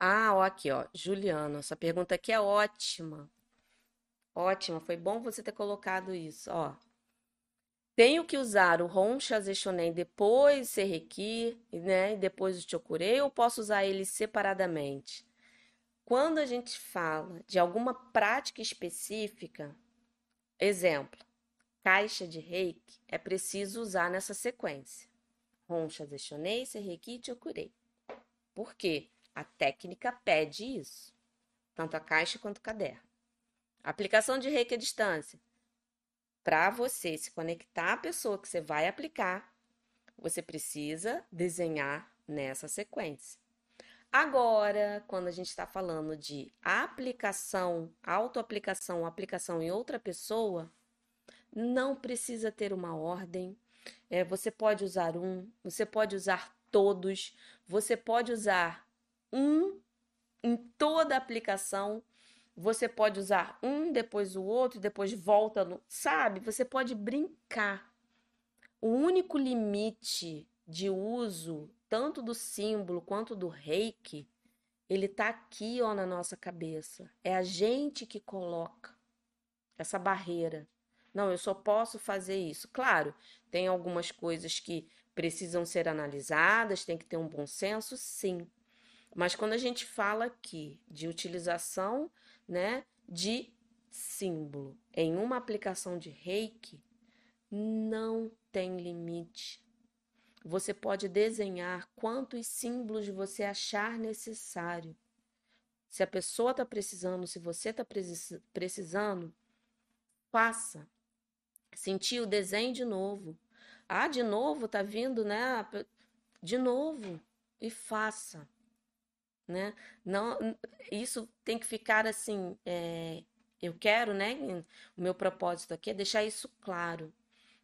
Speaker 1: Ah, ó, aqui, ó, Juliano, essa pergunta aqui é ótima. Ótima, foi bom você ter colocado isso, ó. Tenho que usar o Honsha Zeshonen depois Serreki, né, e depois o Chokurei, ou posso usar eles separadamente? Quando a gente fala de alguma prática específica, exemplo, caixa de reiki, é preciso usar nessa sequência. Honsha Zeshonen, Serreki e Chokurei. Por quê? A técnica pede isso, tanto a caixa quanto o caderno. Aplicação de reiki à distância. Para você se conectar à pessoa que você vai aplicar, você precisa desenhar nessa sequência. Agora, quando a gente está falando de aplicação, autoaplicação, aplicação em outra pessoa, não precisa ter uma ordem. É, você pode usar um, você pode usar todos, você pode usar um em toda a aplicação, Você pode usar um, depois o outro, depois volta no. Sabe? Você pode brincar. O único limite de uso, tanto do símbolo quanto do reiki, ele está aqui ó, na nossa cabeça. É a gente que coloca essa barreira. Não, eu só posso fazer isso. Claro, tem algumas coisas que precisam ser analisadas, tem que ter um bom senso, sim. Mas quando a gente fala aqui de utilização, né, de símbolo em uma aplicação de reiki, não tem limite. Você pode desenhar quantos símbolos você achar necessário. Se a pessoa está precisando, se você está precisando, faça. Sentir o desenho de novo. Ah, de novo, tá vindo, né? De novo. E faça. Né? Não, isso tem que ficar assim. É, eu quero, né? O meu propósito aqui é deixar isso claro.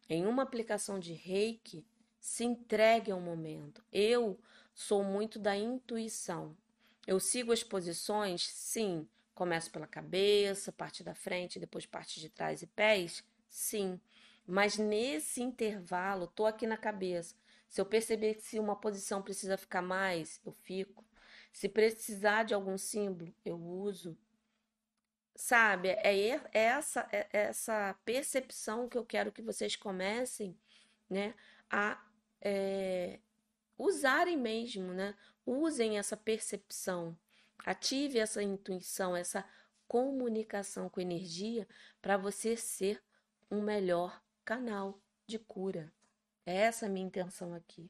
Speaker 1: Em uma aplicação de reiki, se entregue ao momento. Eu sou muito da intuição. Eu sigo as posições, sim. Começo pela cabeça, parte da frente, depois parte de trás e pés, sim. Mas nesse intervalo, tô aqui na cabeça. Se eu perceber que se uma posição precisa ficar mais, eu fico. Se precisar de algum símbolo, eu uso. Sabe, é, é essa, é essa percepção que eu quero que vocês comecem né, a é, usarem mesmo, né? Usem essa percepção, ative essa intuição, essa comunicação com energia para você ser um melhor canal de cura. É essa a minha intenção aqui.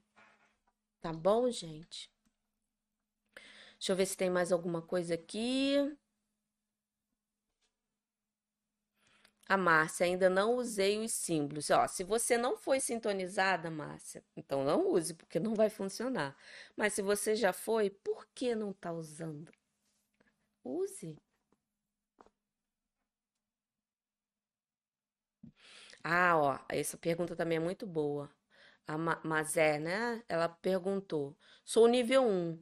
Speaker 1: Tá bom, gente? Deixa eu ver se tem mais alguma coisa aqui. A Márcia, ainda não usei os símbolos. Ó, se você não foi sintonizada, Márcia, então não use, porque não vai funcionar. Mas se você já foi, por que não está usando? Use. Ah, ó, essa pergunta também é muito boa. A Mazé, né? Ela perguntou: sou nível 1.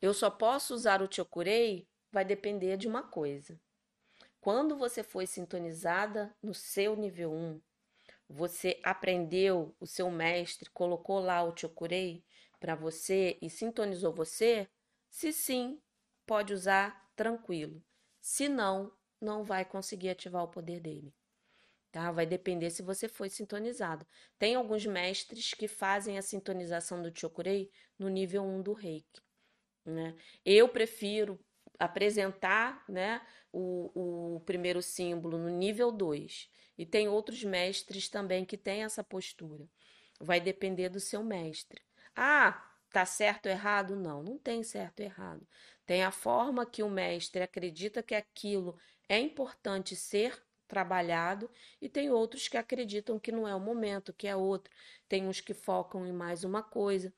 Speaker 1: Eu só posso usar o Chokurei? Vai depender de uma coisa. Quando você foi sintonizada no seu nível 1, você aprendeu, o seu mestre colocou lá o Chokurei para você e sintonizou você? Se sim, pode usar tranquilo. Se não, não vai conseguir ativar o poder dele. Tá? Vai depender se você foi sintonizado. Tem alguns mestres que fazem a sintonização do Chokurei no nível 1 do Reiki. Né? Eu prefiro apresentar né, o, o primeiro símbolo no nível 2. E tem outros mestres também que têm essa postura. Vai depender do seu mestre. Ah, tá certo ou errado? Não, não tem certo ou errado. Tem a forma que o mestre acredita que aquilo é importante ser trabalhado e tem outros que acreditam que não é o momento, que é outro. Tem uns que focam em mais uma coisa.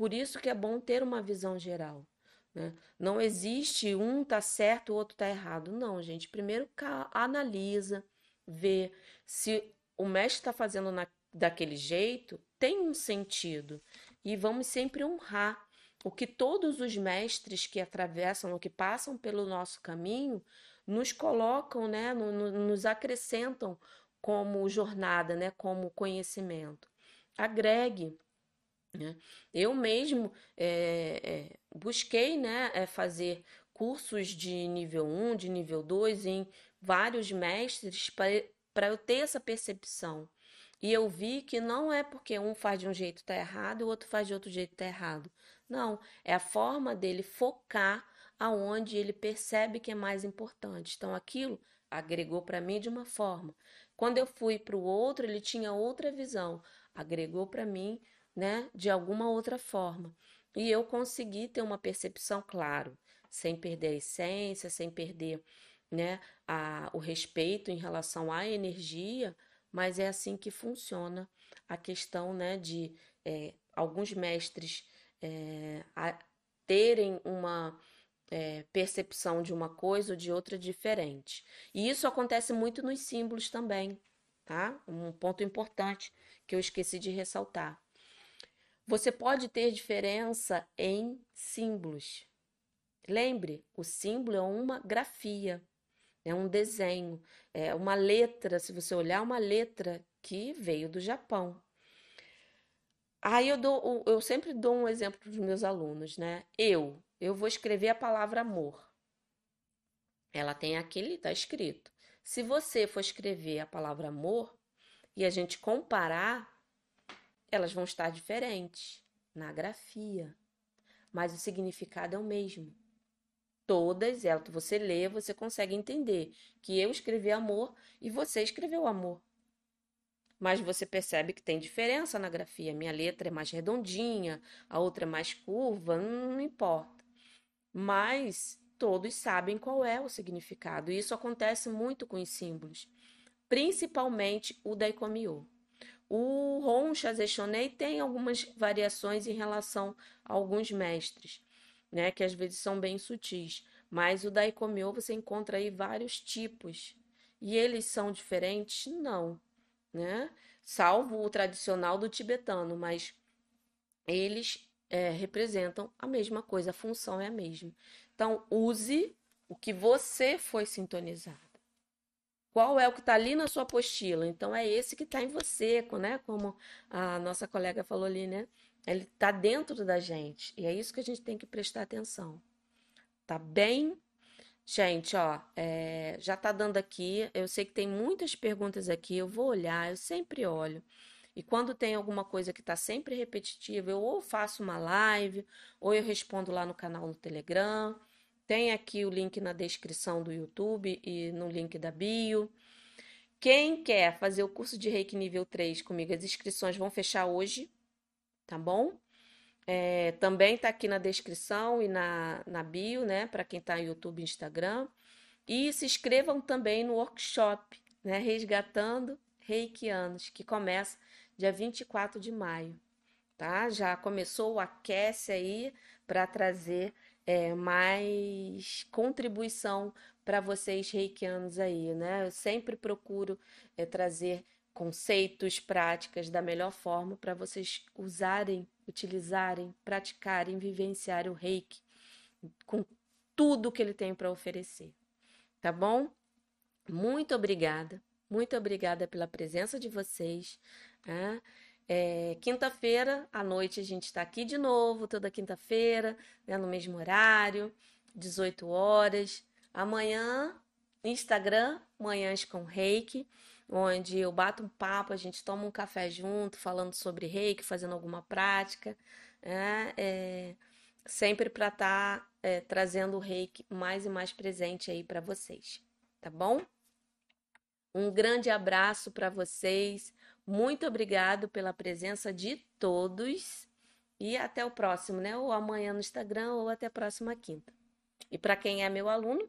Speaker 1: Por isso que é bom ter uma visão geral. Né? Não existe um tá certo, o outro tá errado. Não, gente. Primeiro analisa, vê se o mestre está fazendo na, daquele jeito, tem um sentido. E vamos sempre honrar o que todos os mestres que atravessam, ou que passam pelo nosso caminho, nos colocam, né, no, no, nos acrescentam como jornada, né, como conhecimento. Agregue né? Eu mesmo é, é, busquei né, é, fazer cursos de nível 1, de nível 2 em vários mestres para eu ter essa percepção. E eu vi que não é porque um faz de um jeito tá errado e o outro faz de outro jeito tá errado. Não, é a forma dele focar aonde ele percebe que é mais importante. Então aquilo agregou para mim de uma forma. Quando eu fui para o outro, ele tinha outra visão, agregou para mim né, de alguma outra forma. E eu consegui ter uma percepção, claro, sem perder a essência, sem perder né, a, o respeito em relação à energia, mas é assim que funciona a questão né, de é, alguns mestres é, terem uma é, percepção de uma coisa ou de outra diferente. E isso acontece muito nos símbolos também, tá? Um ponto importante que eu esqueci de ressaltar. Você pode ter diferença em símbolos. Lembre, o símbolo é uma grafia. É um desenho, é uma letra, se você olhar, uma letra que veio do Japão. Aí eu dou, eu sempre dou um exemplo para os meus alunos, né? Eu, eu vou escrever a palavra amor. Ela tem aquele, está escrito. Se você for escrever a palavra amor e a gente comparar, elas vão estar diferentes na grafia, mas o significado é o mesmo. Todas elas, você lê, você consegue entender que eu escrevi amor e você escreveu amor. Mas você percebe que tem diferença na grafia. Minha letra é mais redondinha, a outra é mais curva, não importa. Mas todos sabem qual é o significado. E isso acontece muito com os símbolos, principalmente o Daikomiô. O Ron Chazechonei tem algumas variações em relação a alguns mestres, né, que às vezes são bem sutis, mas o Daikomiô você encontra aí vários tipos. E eles são diferentes? Não, né? Salvo o tradicional do tibetano, mas eles é, representam a mesma coisa, a função é a mesma. Então, use o que você foi sintonizado. Qual é o que está ali na sua apostila? Então, é esse que está em você, né? Como a nossa colega falou ali, né? Ele está dentro da gente. E é isso que a gente tem que prestar atenção. Tá bem? Gente, ó, é, já tá dando aqui. Eu sei que tem muitas perguntas aqui. Eu vou olhar, eu sempre olho. E quando tem alguma coisa que está sempre repetitiva, eu ou faço uma live, ou eu respondo lá no canal no Telegram. Tem aqui o link na descrição do YouTube e no link da bio. Quem quer fazer o curso de Reiki nível 3 comigo, as inscrições vão fechar hoje, tá bom? É, também tá aqui na descrição e na, na bio, né? Para quem tá no YouTube e Instagram. E se inscrevam também no workshop, né? Resgatando Reikianos, que começa dia 24 de maio, tá? Já começou o aquece aí para trazer é, mais contribuição para vocês reikianos aí, né? Eu sempre procuro é, trazer conceitos, práticas da melhor forma para vocês usarem, utilizarem, praticarem, vivenciarem o reiki com tudo que ele tem para oferecer. Tá bom? Muito obrigada, muito obrigada pela presença de vocês. Né? É, quinta-feira à noite a gente está aqui de novo, toda quinta-feira, né, no mesmo horário, 18 horas. Amanhã, Instagram, Manhãs com Reiki, onde eu bato um papo, a gente toma um café junto, falando sobre Reiki, fazendo alguma prática, né? é, sempre para estar tá, é, trazendo o Reiki mais e mais presente aí para vocês, tá bom? Um grande abraço para vocês. Muito obrigado pela presença de todos e até o próximo, né? Ou amanhã no Instagram ou até a próxima quinta. E para quem é meu aluno,